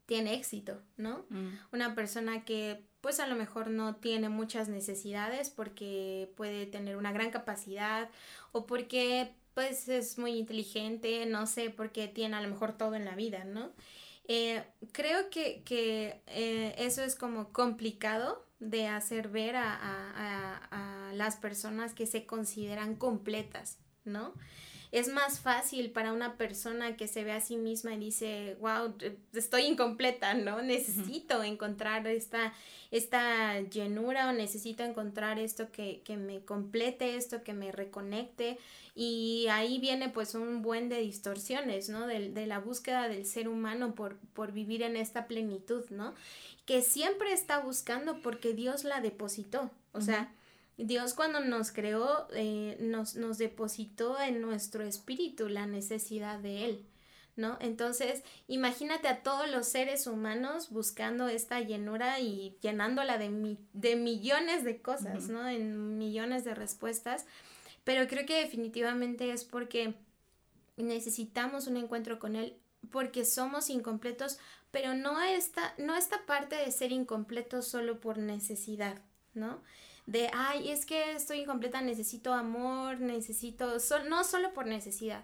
C: tiene éxito, ¿no? Mm. Una persona que pues a lo mejor no tiene muchas necesidades porque puede tener una gran capacidad o porque pues es muy inteligente, no sé, porque tiene a lo mejor todo en la vida, ¿no? Eh, creo que, eh, eso es como complicado de hacer ver a, a, las personas que se consideran completas, ¿no? Es más fácil para una persona que se ve a sí misma y dice, wow, estoy incompleta, ¿no? Necesito encontrar esta, esta llenura o necesito encontrar esto que, que me complete, esto que me reconecte. Y ahí viene pues un buen de distorsiones, ¿no? De, de la búsqueda del ser humano por, por vivir en esta plenitud, ¿no? Que siempre está buscando porque Dios la depositó. O sea, Dios cuando nos creó eh, nos, nos depositó en nuestro espíritu la necesidad de Él. ¿No? Entonces, imagínate a todos los seres humanos buscando esta llenura y llenándola de, de millones de cosas, ¿no? En millones de respuestas. Pero creo que definitivamente es porque necesitamos un encuentro con Él, porque somos incompletos, pero no esta, no esta parte de ser incompletos solo por necesidad, ¿no? De, ay, es que estoy incompleta, necesito amor, necesito, no solo por necesidad.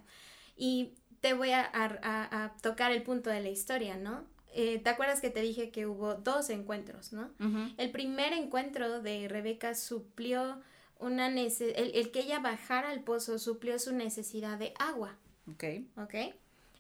C: Y te voy a, tocar el punto de la historia, ¿no? Eh, ¿Te acuerdas que te dije que hubo dos encuentros, ¿no? El primer encuentro de Rebeca suplió una necesidad, el, que ella bajara al pozo suplió su necesidad de agua.
B: Ok.
C: Ok.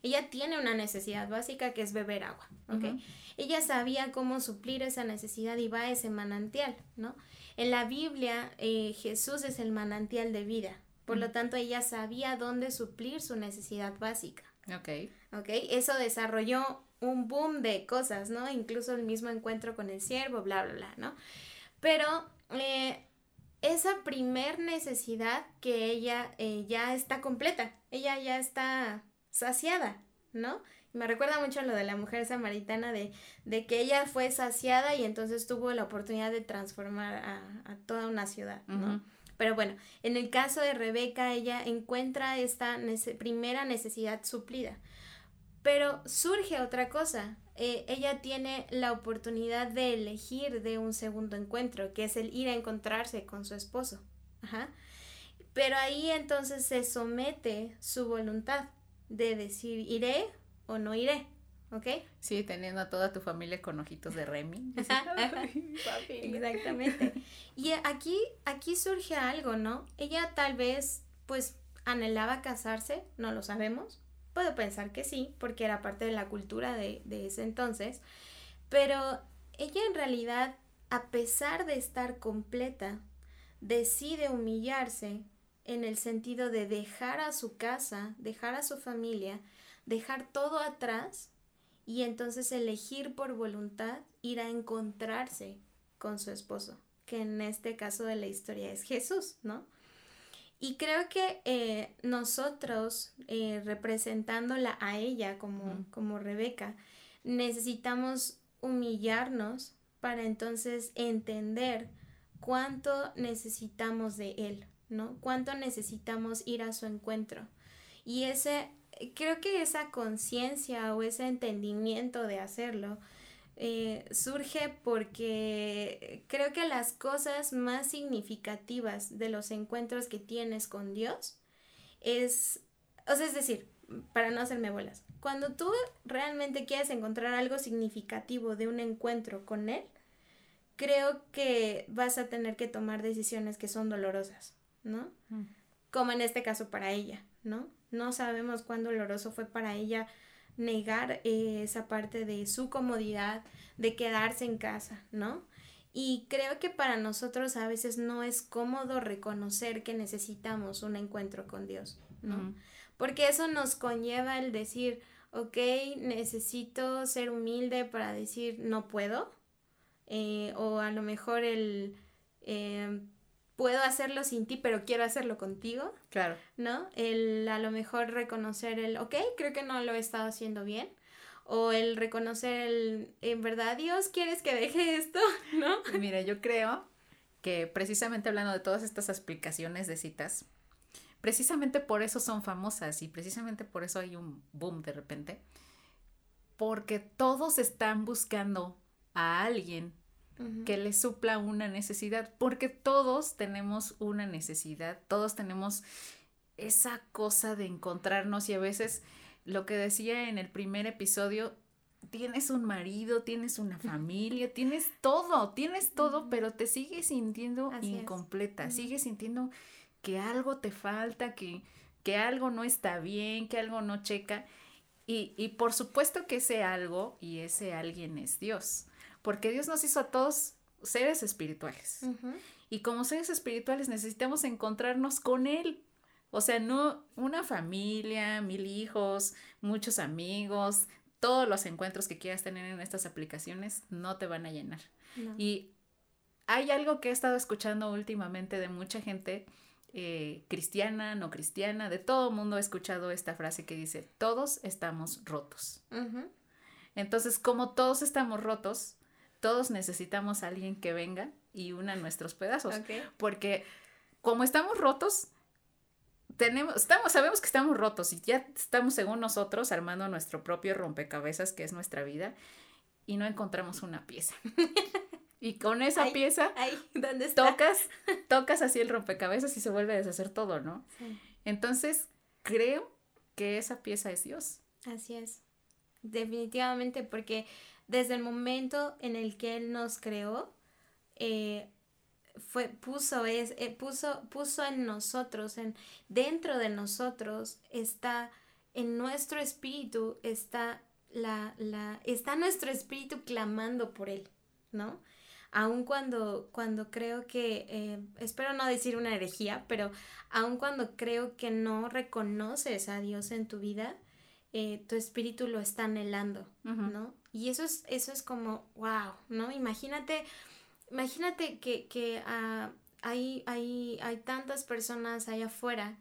C: Ella tiene una necesidad básica que es beber agua, ¿ok? Ella sabía cómo suplir esa necesidad y va a ese manantial, ¿no? En la Biblia, eh, Jesús es el manantial de vida. Por lo tanto, ella sabía dónde suplir su necesidad básica.
B: Ok.
C: Ok, eso desarrolló un boom de cosas, ¿no? Incluso el mismo encuentro con el siervo, bla, bla, bla, ¿no? Pero eh, esa primer necesidad que ella eh, ya está completa, ella ya está saciada, ¿no? Me recuerda mucho lo de la mujer samaritana, de, de que ella fue saciada y entonces tuvo la oportunidad de transformar a, toda una ciudad, ¿no? Pero bueno, en el caso de Rebeca, ella encuentra esta primera necesidad suplida. Pero surge otra cosa. Eh, ella tiene la oportunidad de elegir de un segundo encuentro, que es el ir a encontrarse con su esposo. Ajá. Pero ahí entonces se somete su voluntad de decir, iré o no iré, ¿ok?
B: Sí, teniendo a toda tu familia con ojitos de Remy.
C: Exactamente. Y aquí, aquí surge algo, ¿no? Ella tal vez, pues, anhelaba casarse, no lo sabemos. Puedo pensar que sí, porque era parte de la cultura de, de ese entonces. Pero ella en realidad, a pesar de estar completa, decide humillarse en el sentido de dejar a su casa, dejar a su familia, dejar todo atrás y entonces elegir por voluntad ir a encontrarse con su esposo, que en este caso de la historia es Jesús, ¿no? Y creo que eh, nosotros, eh, representándola a ella como, como Rebeca, necesitamos humillarnos para entonces entender cuánto necesitamos de Él, ¿no? Cuánto necesitamos ir a su encuentro. Y ese creo que esa conciencia o ese entendimiento de hacerlo eh, surge porque creo que las cosas más significativas de los encuentros que tienes con Dios es, o sea, es decir, para no hacerme bolas, cuando tú realmente quieres encontrar algo significativo de un encuentro con Él, creo que vas a tener que tomar decisiones que son dolorosas, ¿no? Mm. Como en este caso para ella, ¿no? No sabemos cuán doloroso fue para ella negar eh, esa parte de su comodidad, de quedarse en casa, ¿no? Y creo que para nosotros a veces no es cómodo reconocer que necesitamos un encuentro con Dios, ¿no? Porque eso nos conlleva el decir, ok, necesito ser humilde para decir no puedo, eh, o a lo mejor el eh, puedo hacerlo sin ti, pero quiero hacerlo contigo.
B: Claro.
C: ¿No? El a lo mejor reconocer el, ok, creo que no lo he estado haciendo bien. O el reconocer el, en verdad, Dios, ¿quieres que deje esto? ¿No?
B: Mira, yo creo que precisamente hablando de todas estas explicaciones de citas, precisamente por eso son famosas y precisamente por eso hay un boom de repente, porque todos están buscando a alguien que les supla una necesidad, porque todos tenemos una necesidad, todos tenemos esa cosa de encontrarnos y a veces lo que decía en el primer episodio, tienes un marido, tienes una familia, tienes todo, tienes todo, pero te sigues sintiendo incompleta, sigues sintiendo que algo te falta, que, que algo no está bien, que algo no checa. Y, y por supuesto que ese algo y ese alguien es Dios, porque Dios nos hizo a todos seres espirituales. Y como seres espirituales necesitamos encontrarnos con Él. O sea, no una familia, mil hijos, muchos amigos, todos los encuentros que quieras tener en estas aplicaciones no te van a llenar. Y hay algo que he estado escuchando últimamente de mucha gente eh, cristiana, no cristiana, de todo mundo he escuchado esta frase que dice, todos estamos rotos. Entonces, como todos estamos rotos, todos necesitamos a alguien que venga y una nuestros pedazos. Porque como estamos rotos, tenemos, estamos, sabemos que estamos rotos y ya estamos según nosotros armando nuestro propio rompecabezas que es nuestra vida y no encontramos una pieza. Y con esa pieza tocas, tocas así el rompecabezas y se vuelve a deshacer todo, ¿no? Entonces, creo que esa pieza es Dios.
C: Así es. Definitivamente, porque desde el momento en el que Él nos creó, eh, fue, puso, es, eh, puso, puso en nosotros, en, dentro de nosotros está, en nuestro espíritu está la, la, está nuestro espíritu clamando por Él, ¿no? aun cuando, cuando creo que, eh, espero no decir una herejía, pero aun cuando creo que no reconoces a Dios en tu vida, eh, tu espíritu lo está anhelando, ¿no? Y eso es, eso es como, wow, ¿no? Imagínate, imagínate que, que ah, hay, hay, hay tantas personas allá afuera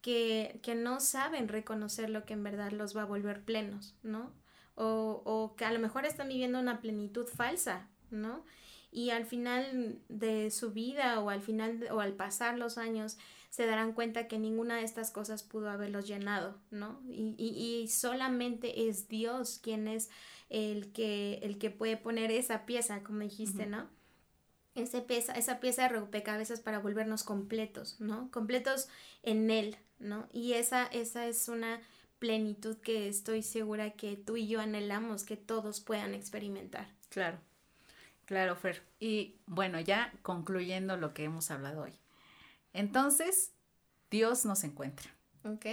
C: que, que no saben reconocer lo que en verdad los va a volver plenos, ¿no? O, o que a lo mejor están viviendo una plenitud falsa, ¿no? y al final de su vida o al final o al pasar los años se darán cuenta que ninguna de estas cosas pudo haberlos llenado, ¿no? Y, y, solamente es Dios quien es el que, el que puede poner esa pieza, como dijiste, ¿no? Ese pieza, esa pieza de rompecabezas para volvernos completos, ¿no? Completos en Él, ¿no? Y esa, esa es una plenitud que estoy segura que tú y yo anhelamos que todos puedan experimentar.
B: Claro. Claro, Fer. Y bueno, ya concluyendo lo que hemos hablado hoy. Entonces, Dios nos encuentra.
C: Ok.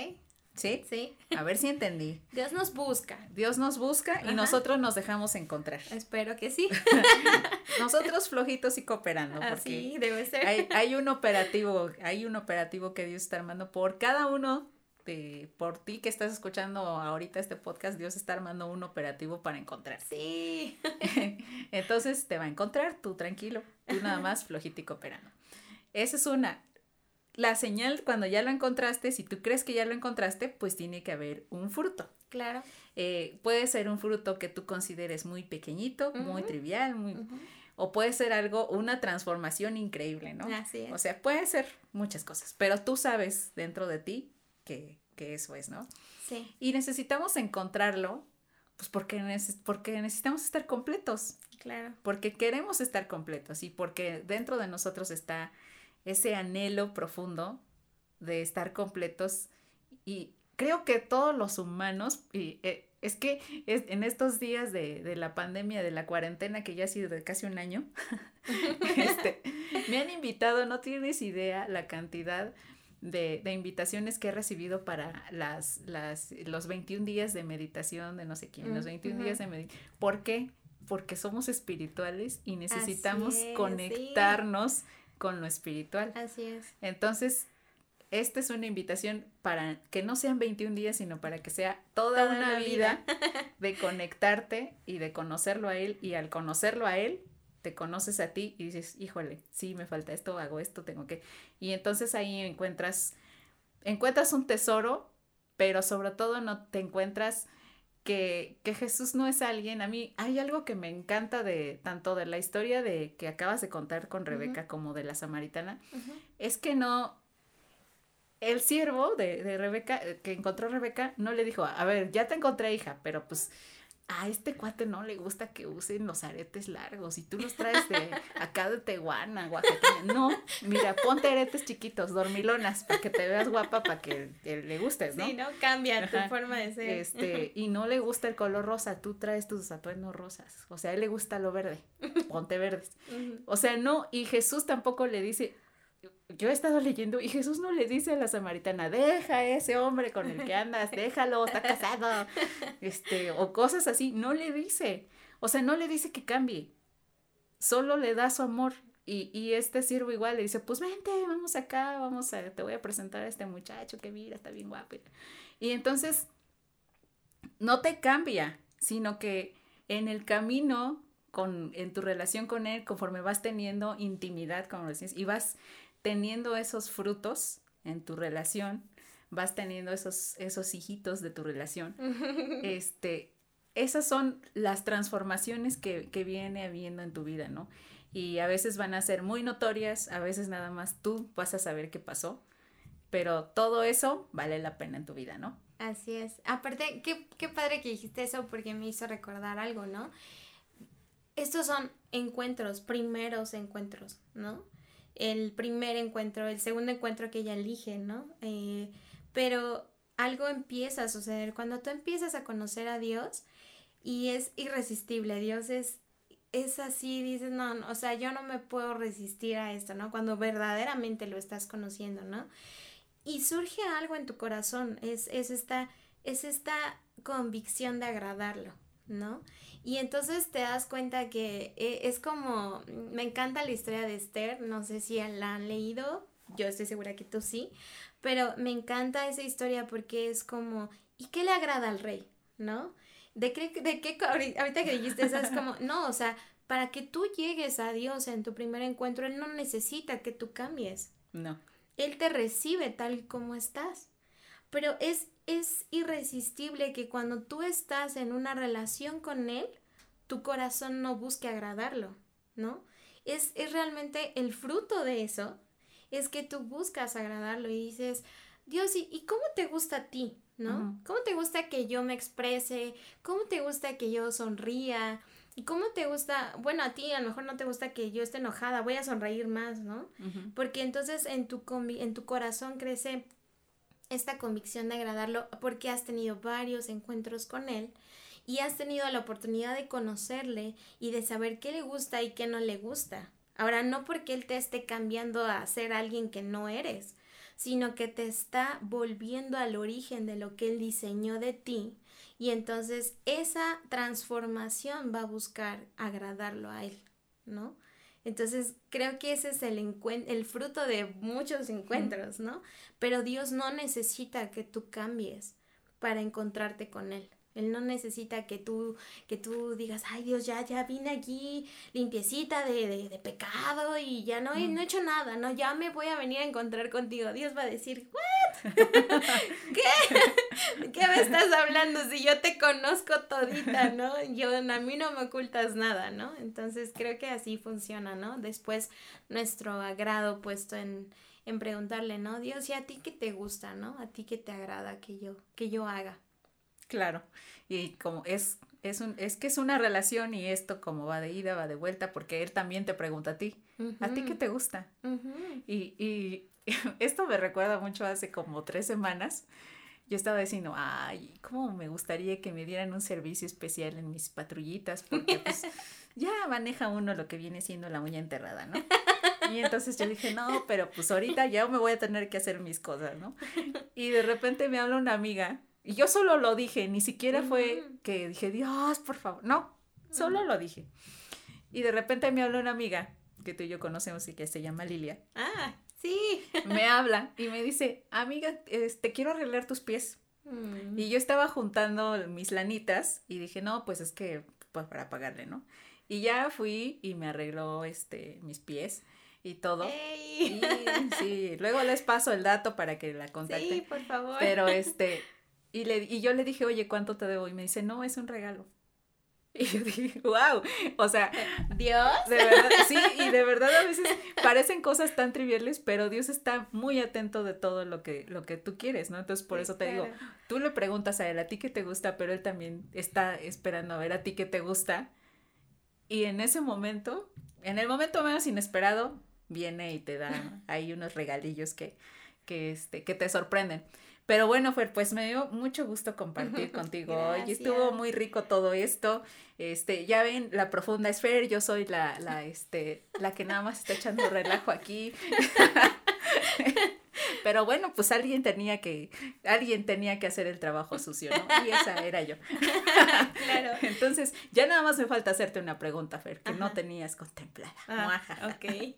B: ¿Sí?
C: Sí.
B: A ver si entendí.
C: Dios nos busca.
B: Dios nos busca y nosotros nos dejamos encontrar.
C: Espero que sí.
B: nosotros flojitos y cooperando.
C: Así debe ser.
B: Hay, hay un operativo, hay un operativo que Dios está armando por cada uno este, por ti que estás escuchando ahorita este podcast, Dios está armando un operativo para encontrar.
C: Sí.
B: Entonces te va a encontrar, tú tranquilo, tú nada más flojito y cooperando. Esa es una. La señal, cuando ya lo encontraste, si tú crees que ya lo encontraste, pues tiene que haber un fruto.
C: Claro.
B: Eh, puede ser un fruto que tú consideres muy pequeñito, muy trivial, muy... O puede ser algo, una transformación increíble, ¿no?
C: Así es.
B: O sea, puede ser muchas cosas, pero tú sabes dentro de ti que, eso es, ¿no?
C: Sí.
B: Y necesitamos encontrarlo, pues porque, porque necesitamos estar completos.
C: Claro.
B: Porque queremos estar completos y porque dentro de nosotros está ese anhelo profundo de estar completos y creo que todos los humanos, y eh, es que en estos días de, de, la pandemia, de la cuarentena, que ya ha sido de casi un año, este, me han invitado, no tienes idea la cantidad de, de, invitaciones que he recibido para las, las, los 21 días de meditación de no sé quién, los 21 días de meditación. ¿Por qué? Porque somos espirituales y necesitamos conectarnos con lo espiritual.
C: Así es.
B: Entonces, esta es una invitación para que no sean 21 días, sino para que sea toda, una, vida, de conectarte y de conocerlo a Él. Y al conocerlo a Él, te conoces a ti y dices, híjole, sí, me falta esto, hago esto, tengo que. Y entonces ahí encuentras, encuentras un tesoro, pero sobre todo no te encuentras que, que, Jesús no es alguien, a mí hay algo que me encanta de tanto de la historia de que acabas de contar con Rebeca como de la samaritana, es que no, el siervo de, de Rebeca, eh, que encontró a Rebeca, no le dijo, a ver, ya te encontré hija, pero pues a este cuate no le gusta que usen los aretes largos y tú los traes de acá de Tehuana, Oaxaca. No, mira, ponte aretes chiquitos, dormilonas, para que te veas guapa, para que, le gustes, ¿no?
C: Sí, ¿no? Cambia tu forma de ser.
B: Este, y no le gusta el color rosa, tú traes tus atuendos rosas. O sea, a él le gusta lo verde, ponte verdes. O sea, no, y Jesús tampoco le dice, yo he estado leyendo y Jesús no le dice a la samaritana, deja a ese hombre con el que andas, déjalo, está casado, este, o cosas así, no le dice, o sea, no le dice que cambie, solo le da su amor. Y, y este siervo igual le dice, pues vente, vamos acá, vamos a, te voy a presentar a este muchacho que mira, está bien guapo. Y entonces, no te cambia, sino que en el camino, con, en tu relación con él, conforme vas teniendo intimidad, como decís, y vas teniendo esos frutos en tu relación, vas teniendo esos, esos hijitos de tu relación, este, esas son las transformaciones que, que viene habiendo en tu vida, ¿no? Y a veces van a ser muy notorias, a veces nada más tú vas a saber qué pasó, pero todo eso vale la pena en tu vida, ¿no?
C: Así es. Aparte, qué, qué padre que dijiste eso porque me hizo recordar algo, ¿no? Estos son encuentros, primeros encuentros, ¿no? El primer encuentro, el segundo encuentro que ella elige, ¿no? Eh, pero algo empieza a suceder cuando tú empiezas a conocer a Dios y es irresistible, Dios es, es así, dices, no, no, o sea, yo no me puedo resistir a esto, ¿no? Cuando verdaderamente lo estás conociendo, ¿no? Y surge algo en tu corazón, es, es, esta, es esta convicción de agradarlo, ¿no? Y entonces te das cuenta que eh, es como, me encanta la historia de Esther, no sé si la han leído, yo estoy segura que tú sí, pero me encanta esa historia porque es como, ¿y qué le agrada al rey? ¿No? ¿De qué, de qué ahorita que dijiste eso es como, no, o sea, para que tú llegues a Dios en tu primer encuentro, Él no necesita que tú cambies.
B: No.
C: Él te recibe tal como estás. Pero es, es irresistible que cuando tú estás en una relación con Él, tu corazón no busque agradarlo, ¿no? Es, es realmente el fruto de eso, es que tú buscas agradarlo y dices, Dios, ¿y, cómo te gusta a ti? ¿No? ¿Cómo te gusta que yo me exprese? ¿Cómo te gusta que yo sonría? ¿Y cómo te gusta? Bueno, a ti a lo mejor no te gusta que yo esté enojada, voy a sonreír más, ¿no? Porque entonces en tu, en tu corazón crece esta convicción de agradarlo porque has tenido varios encuentros con él y has tenido la oportunidad de conocerle y de saber qué le gusta y qué no le gusta. Ahora, no porque él te esté cambiando a ser alguien que no eres, sino que te está volviendo al origen de lo que él diseñó de ti y entonces esa transformación va a buscar agradarlo a él, ¿no? Entonces creo que ese es el, el fruto de muchos encuentros, ¿no? Pero Dios no necesita que tú cambies para encontrarte con Él. Él no necesita que tú, que tú digas, ay Dios, ya, ya vine aquí limpiecita de, de, pecado y ya no, he, no he hecho nada, ¿no? Ya me voy a venir a encontrar contigo. Dios va a decir, ¿what? ¿Qué? ¿Qué me estás hablando? Si yo te conozco todita, ¿no? Yo, a mí no me ocultas nada, ¿no? Entonces creo que así funciona, ¿no? Después nuestro agrado puesto en, en preguntarle, ¿no? Dios, ¿y a ti qué te gusta, ¿no? A ti qué te agrada que yo, que yo haga.
B: Claro, y como es, es, un, es que es una relación y esto como va de ida, va de vuelta, porque él también te pregunta a ti, ¿a ti qué te gusta? y, y esto me recuerda mucho hace como tres semanas, yo estaba diciendo, ay, cómo me gustaría que me dieran un servicio especial en mis patrullitas, porque pues ya maneja uno lo que viene siendo la uña enterrada, ¿no? Y entonces yo dije, no, pero pues ahorita ya me voy a tener que hacer mis cosas, ¿no? Y de repente me habla una amiga y yo solo lo dije, ni siquiera fue que dije, Dios, por favor. No, solo lo dije. Y de repente me habló una amiga que tú y yo conocemos y que se llama Lilia.
C: Ah. Sí.
B: Me habla y me dice, amiga, este, quiero arreglar tus pies.
C: Mm.
B: Y yo estaba juntando mis lanitas y dije, no, pues es que pues, para pagarle, ¿no? Y ya fui y me arregló este, mis pies y todo.
C: ¡Ey!
B: Y, sí, luego les paso el dato para que la contacten.
C: Sí, por favor.
B: Pero este, y, le, y yo le dije, oye, ¿cuánto te debo? Y me dice, no, es un regalo. Y yo dije, wow, o sea,
C: Dios.
B: de verdad, sí, y de verdad a veces parecen cosas tan triviales, pero Dios está muy atento de todo lo que, lo que tú quieres, ¿no? Entonces, por
C: Sí,
B: eso te digo, tú le preguntas a él, a ti qué te gusta, pero él también está esperando a ver a ti qué te gusta. Y en ese momento, en el momento menos inesperado, viene y te da ahí unos regalillos que, que, este, que te sorprenden. Pero bueno, Fer, pues me dio mucho gusto compartir contigo hoy. Estuvo muy rico todo esto. Este, ya ven, la profunda es Fer, yo soy la, la, este, la que nada más está echando relajo aquí. Pero bueno, pues alguien tenía que, alguien tenía que hacer el trabajo sucio, ¿no? Y esa era yo.
C: Claro.
B: Entonces, ya nada más me falta hacerte una pregunta, Fer, que no tenías contemplada.
C: Ah, ok.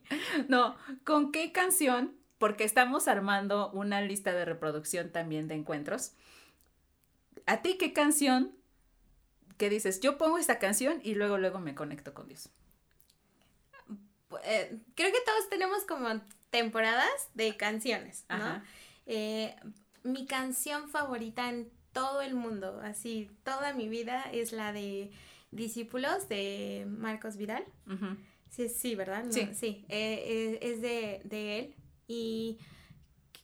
B: No, ¿con qué canción? Porque estamos armando una lista de reproducción también de encuentros. ¿A ti qué canción que dices, yo pongo esta canción y luego luego me conecto con Dios?
C: Eh, creo que todos tenemos como temporadas de canciones, ¿no? Eh, mi canción favorita en todo el mundo, así toda mi vida, es la de Discípulos de Marcos Vidal. Sí, sí, ¿verdad? No,
B: Sí.
C: Sí, eh, eh, es de, de él y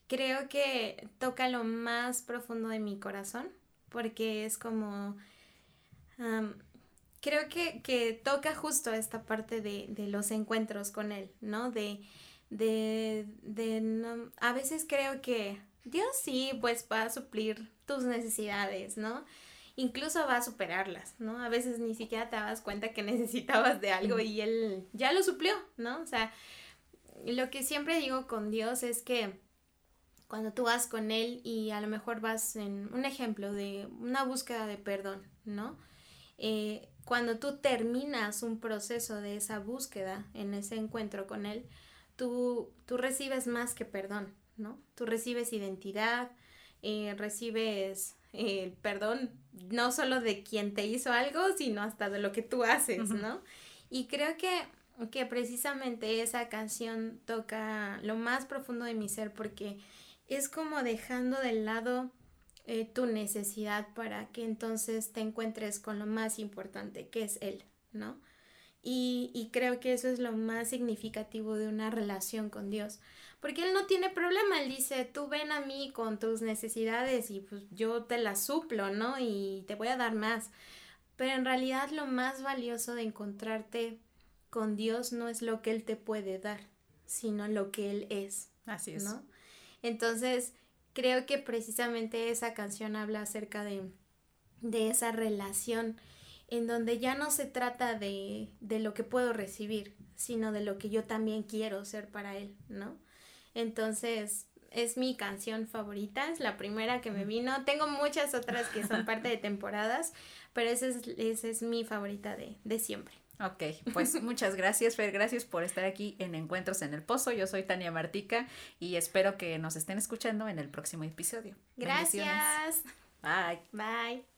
C: creo que toca lo más profundo de mi corazón porque es como... creo que, que toca justo esta parte de, de los encuentros con él, ¿no? De, de, de no- a veces creo que Dios sí, pues va a suplir tus necesidades, ¿no? Incluso va a superarlas, ¿no? A veces ni siquiera te das cuenta que necesitabas de algo y Él ya lo suplió, ¿no? O sea, lo que siempre digo con Dios es que cuando tú vas con Él y a lo mejor vas en un ejemplo de una búsqueda de perdón, ¿no? Eh, cuando tú terminas un proceso de esa búsqueda, en ese encuentro con Él, tú, tú recibes más que perdón, ¿no? Tú recibes identidad, eh, recibes eh, el perdón no solo de quien te hizo algo, sino hasta de lo que tú haces. ¿no? Y creo que, que precisamente esa canción toca lo más profundo de mi ser porque es como dejando de lado eh, tu necesidad para que entonces te encuentres con lo más importante, que es Él, ¿no? Y, y creo que eso es lo más significativo de una relación con Dios. Porque Él no tiene problema, Él dice, tú ven a mí con tus necesidades y pues yo te las suplo, ¿no? Y te voy a dar más. Pero en realidad lo más valioso de encontrarte con Dios no es lo que Él te puede dar, sino lo que Él es,
B: Así es.
C: ¿no? Entonces, creo que precisamente esa canción habla acerca de, de esa relación en donde ya no se trata de, de lo que puedo recibir, sino de lo que yo también quiero ser para Él, ¿no? Entonces, es mi canción favorita, es la primera que me vino. Tengo muchas otras que son parte de temporadas, pero esa es, esa es mi favorita de, de siempre.
B: Ok, pues muchas gracias, Fer. Gracias por estar aquí en Encuentros en el Pozo. Yo soy Tania Martica y espero que nos estén escuchando en el próximo episodio.
C: Gracias.
B: Bye.
C: Bye.